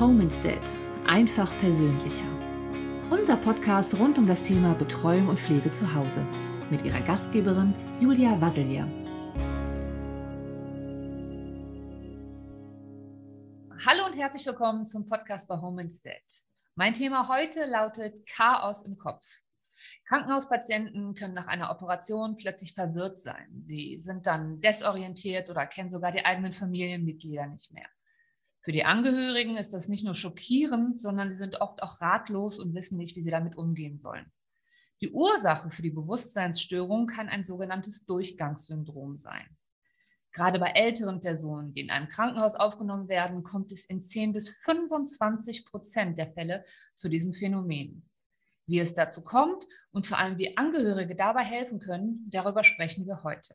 Home Instead. Einfach persönlicher. Unser Podcast rund um das Thema Betreuung und Pflege zu Hause mit ihrer Gastgeberin Julia Wasselier. Hallo und herzlich willkommen zum Podcast bei Home Instead. Mein Thema heute lautet Chaos im Kopf. Krankenhauspatienten können nach einer Operation plötzlich verwirrt sein. Sie sind dann desorientiert oder kennen sogar die eigenen Familienmitglieder nicht mehr. Für die Angehörigen ist das nicht nur schockierend, sondern sie sind oft auch ratlos und wissen nicht, wie sie damit umgehen sollen. Die Ursache für die Bewusstseinsstörung kann ein sogenanntes Durchgangssyndrom sein. Gerade bei älteren Personen, die in einem Krankenhaus aufgenommen werden, kommt es in 10 bis 25 Prozent der Fälle zu diesem Phänomen. Wie es dazu kommt und vor allem wie Angehörige dabei helfen können, darüber sprechen wir heute.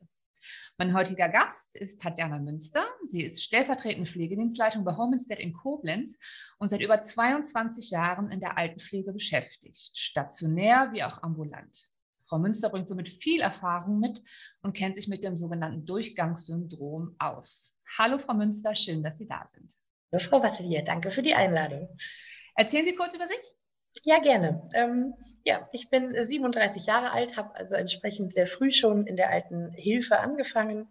Mein heutiger Gast ist Tatjana Münster. Sie ist stellvertretende Pflegedienstleitung bei Home Instead in Koblenz und seit über 22 Jahren in der Altenpflege beschäftigt, stationär wie auch ambulant. Frau Münster bringt somit viel Erfahrung mit und kennt sich mit dem sogenannten Durchgangssyndrom aus. Hallo Frau Münster, schön, dass Sie da sind. Hallo Frau Vassilier, danke für die Einladung. Erzählen Sie kurz über sich. Ja, gerne. Ähm, ja, ich bin 37 Jahre alt, habe also entsprechend sehr früh schon in der alten Hilfe angefangen,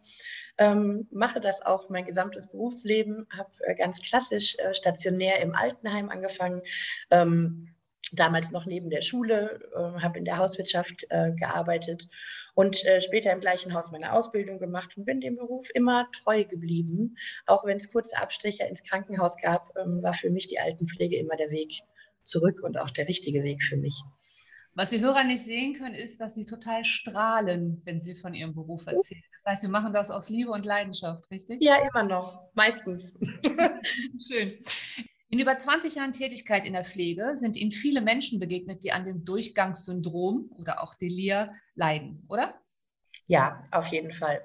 ähm, mache das auch mein gesamtes Berufsleben, habe äh, ganz klassisch äh, stationär im Altenheim angefangen. Ähm, damals noch neben der Schule, äh, habe in der Hauswirtschaft äh, gearbeitet und äh, später im gleichen Haus meine Ausbildung gemacht und bin dem Beruf immer treu geblieben. Auch wenn es kurze Abstecher ins Krankenhaus gab, ähm, war für mich die Altenpflege immer der Weg zurück und auch der richtige Weg für mich. Was die Hörer nicht sehen können, ist, dass sie total strahlen, wenn sie von ihrem Beruf erzählen. Das heißt, sie machen das aus Liebe und Leidenschaft, richtig? Ja, immer noch, meistens. Schön. In über 20 Jahren Tätigkeit in der Pflege sind Ihnen viele Menschen begegnet, die an dem Durchgangssyndrom oder auch Delir leiden, oder? Ja, auf jeden Fall.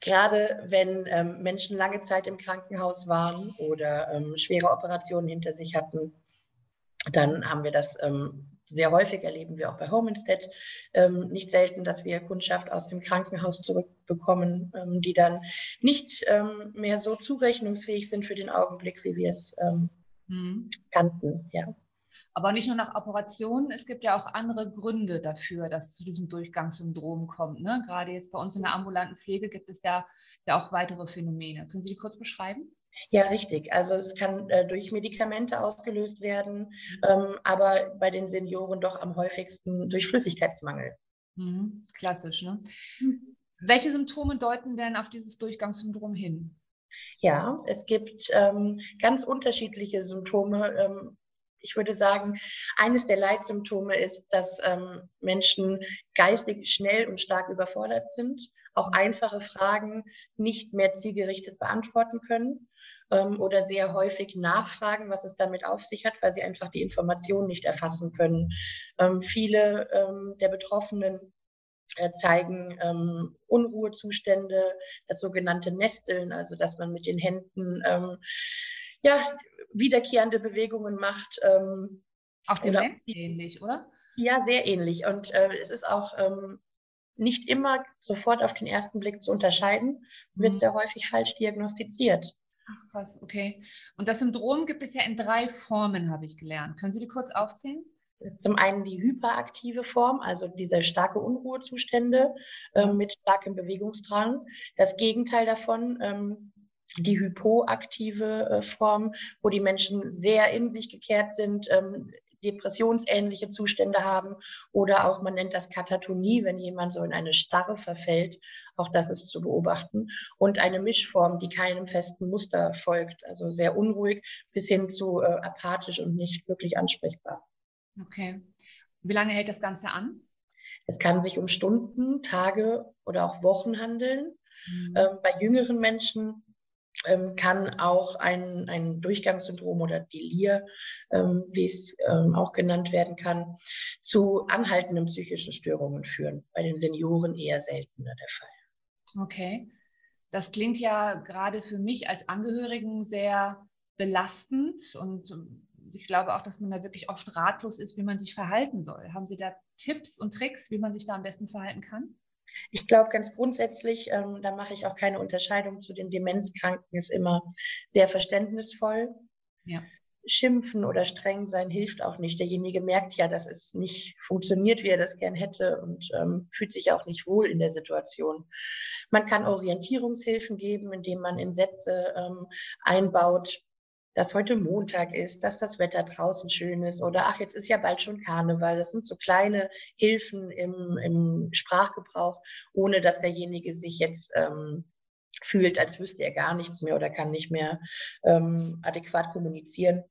Gerade wenn ähm, Menschen lange Zeit im Krankenhaus waren oder ähm, schwere Operationen hinter sich hatten, dann haben wir das ähm, sehr häufig, erleben wir auch bei Home Instead, ähm, nicht selten, dass wir Kundschaft aus dem Krankenhaus zurückbekommen, ähm, die dann nicht ähm, mehr so zurechnungsfähig sind für den Augenblick, wie wir es mhm. kannten. Ja. Aber nicht nur nach Operationen, es gibt ja auch andere Gründe dafür, dass es zu diesem Durchgangssyndrom kommt. Ne? Gerade jetzt bei uns in der ambulanten Pflege gibt es ja, ja auch weitere Phänomene. Können Sie die kurz beschreiben? Ja, richtig. Also es kann äh, durch Medikamente ausgelöst werden, ähm, aber bei den Senioren doch am häufigsten durch Flüssigkeitsmangel. Mhm. Klassisch, ne? Mhm. Welche Symptome deuten denn auf dieses Durchgangssyndrom hin? Ja, es gibt ähm, ganz unterschiedliche Symptome. Ähm, ich würde sagen, eines der Leitsymptome ist, dass ähm, Menschen geistig schnell und stark überfordert sind, auch einfache Fragen nicht mehr zielgerichtet beantworten können ähm, oder sehr häufig nachfragen, was es damit auf sich hat, weil sie einfach die Informationen nicht erfassen können. Ähm, viele ähm, der Betroffenen äh, zeigen ähm, Unruhezustände, das sogenannte Nesteln, also dass man mit den Händen ähm, ja, wiederkehrende Bewegungen macht. Ähm, auch dem oder, ähnlich, oder? Ja, sehr ähnlich. Und äh, es ist auch ähm, nicht immer sofort auf den ersten Blick zu unterscheiden, wird mhm. sehr häufig falsch diagnostiziert. Ach krass, okay. Und das Syndrom gibt es ja in drei Formen, habe ich gelernt. Können Sie die kurz aufzählen? Zum einen die hyperaktive Form, also diese starke Unruhezustände äh, mit starkem Bewegungsdrang. Das Gegenteil davon, ähm, die hypoaktive äh, Form, wo die Menschen sehr in sich gekehrt sind, ähm, depressionsähnliche Zustände haben oder auch, man nennt das Katatonie, wenn jemand so in eine Starre verfällt. Auch das ist zu beobachten. Und eine Mischform, die keinem festen Muster folgt, also sehr unruhig bis hin zu äh, apathisch und nicht wirklich ansprechbar. Okay. Wie lange hält das Ganze an? Es kann sich um Stunden, Tage oder auch Wochen handeln. Mhm. Ähm, bei jüngeren Menschen ähm, kann auch ein, ein Durchgangssyndrom oder Delir, ähm, wie es ähm, auch genannt werden kann, zu anhaltenden psychischen Störungen führen. Bei den Senioren eher seltener der Fall. Okay. Das klingt ja gerade für mich als Angehörigen sehr belastend und ich glaube auch, dass man da wirklich oft ratlos ist, wie man sich verhalten soll. Haben Sie da Tipps und Tricks, wie man sich da am besten verhalten kann? Ich glaube ganz grundsätzlich, ähm, da mache ich auch keine Unterscheidung zu den Demenzkranken, ist immer sehr verständnisvoll. Ja. schimpfen oder streng sein hilft auch nicht. Derjenige merkt ja, dass es nicht funktioniert, wie er das gern hätte und ähm, fühlt sich auch nicht wohl in der Situation. Man kann Orientierungshilfen geben, indem man in Sätze ähm, einbaut, dass heute Montag ist, dass das Wetter draußen schön ist oder ach, jetzt ist ja bald schon Karneval. Das sind so kleine Hilfen im, im Sprachgebrauch, ohne dass derjenige sich jetzt ähm, fühlt, als wüsste er gar nichts mehr oder kann nicht mehr ähm, adäquat kommunizieren.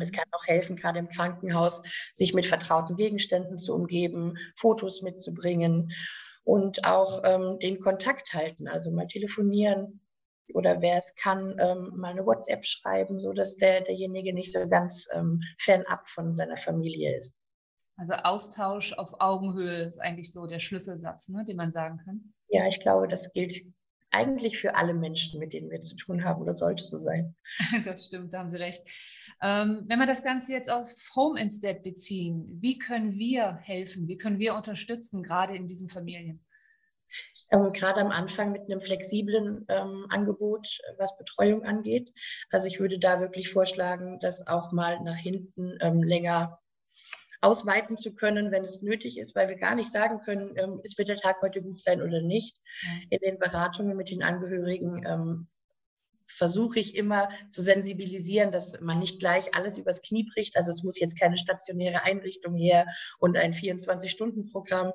Es mhm. kann auch helfen, gerade im Krankenhaus, sich mit vertrauten Gegenständen zu umgeben, Fotos mitzubringen und auch ähm, den Kontakt halten, also mal telefonieren oder wer es kann, ähm, mal eine WhatsApp schreiben, so dass der, derjenige nicht so ganz ähm, fernab von seiner Familie ist. Also Austausch auf Augenhöhe ist eigentlich so der Schlüsselsatz, ne, den man sagen kann. Ja, ich glaube, das gilt eigentlich für alle Menschen, mit denen wir zu tun haben oder sollte so sein. Das stimmt, da haben Sie recht. Ähm, wenn wir das Ganze jetzt auf Home Instead beziehen, wie können wir helfen? Wie können wir unterstützen, gerade in diesen Familien? Ähm, gerade am Anfang mit einem flexiblen ähm, Angebot, was Betreuung angeht. Also ich würde da wirklich vorschlagen, das auch mal nach hinten ähm, länger ausweiten zu können, wenn es nötig ist, weil wir gar nicht sagen können, ähm, es wird der Tag heute gut sein oder nicht. In den Beratungen mit den Angehörigen ähm, versuche ich immer zu sensibilisieren, dass man nicht gleich alles übers Knie bricht. Also es muss jetzt keine stationäre Einrichtung her und ein 24-Stunden-Programm.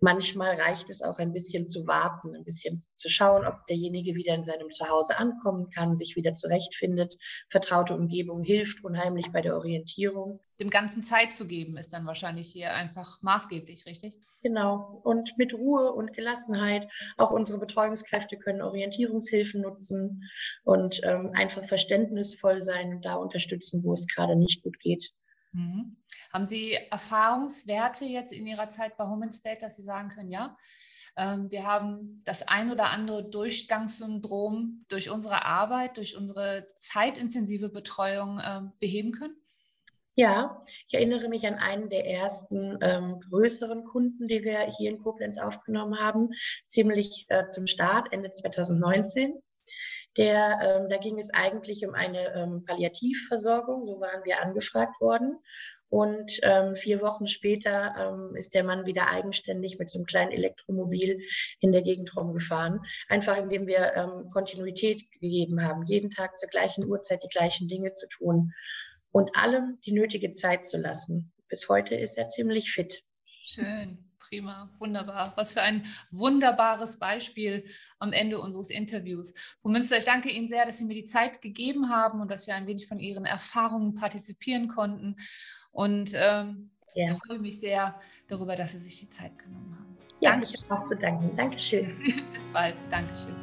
Manchmal reicht es auch ein bisschen zu warten, ein bisschen zu schauen, ob derjenige wieder in seinem Zuhause ankommen kann, sich wieder zurechtfindet. Vertraute Umgebung hilft unheimlich bei der Orientierung dem Ganzen Zeit zu geben, ist dann wahrscheinlich hier einfach maßgeblich, richtig? Genau. Und mit Ruhe und Gelassenheit. Auch unsere Betreuungskräfte können Orientierungshilfen nutzen und ähm, einfach verständnisvoll sein und da unterstützen, wo es gerade nicht gut geht. Mhm. Haben Sie Erfahrungswerte jetzt in Ihrer Zeit bei Home State, dass Sie sagen können, ja, ähm, wir haben das ein oder andere Durchgangssyndrom durch unsere Arbeit, durch unsere zeitintensive Betreuung ähm, beheben können? Ja, ich erinnere mich an einen der ersten ähm, größeren Kunden, die wir hier in Koblenz aufgenommen haben, ziemlich äh, zum Start, Ende 2019. Der, ähm, da ging es eigentlich um eine ähm, Palliativversorgung, so waren wir angefragt worden. Und ähm, vier Wochen später ähm, ist der Mann wieder eigenständig mit so einem kleinen Elektromobil in der Gegend rumgefahren. Einfach indem wir ähm, Kontinuität gegeben haben, jeden Tag zur gleichen Uhrzeit die gleichen Dinge zu tun und allem die nötige Zeit zu lassen. Bis heute ist er ziemlich fit. Schön, prima, wunderbar. Was für ein wunderbares Beispiel am Ende unseres Interviews. Frau Münster, ich danke Ihnen sehr, dass Sie mir die Zeit gegeben haben und dass wir ein wenig von Ihren Erfahrungen partizipieren konnten. Und ähm, ja. freue mich sehr darüber, dass Sie sich die Zeit genommen haben. Ja, Danke. ich habe auch zu danken. Dankeschön. Bis bald. Dankeschön.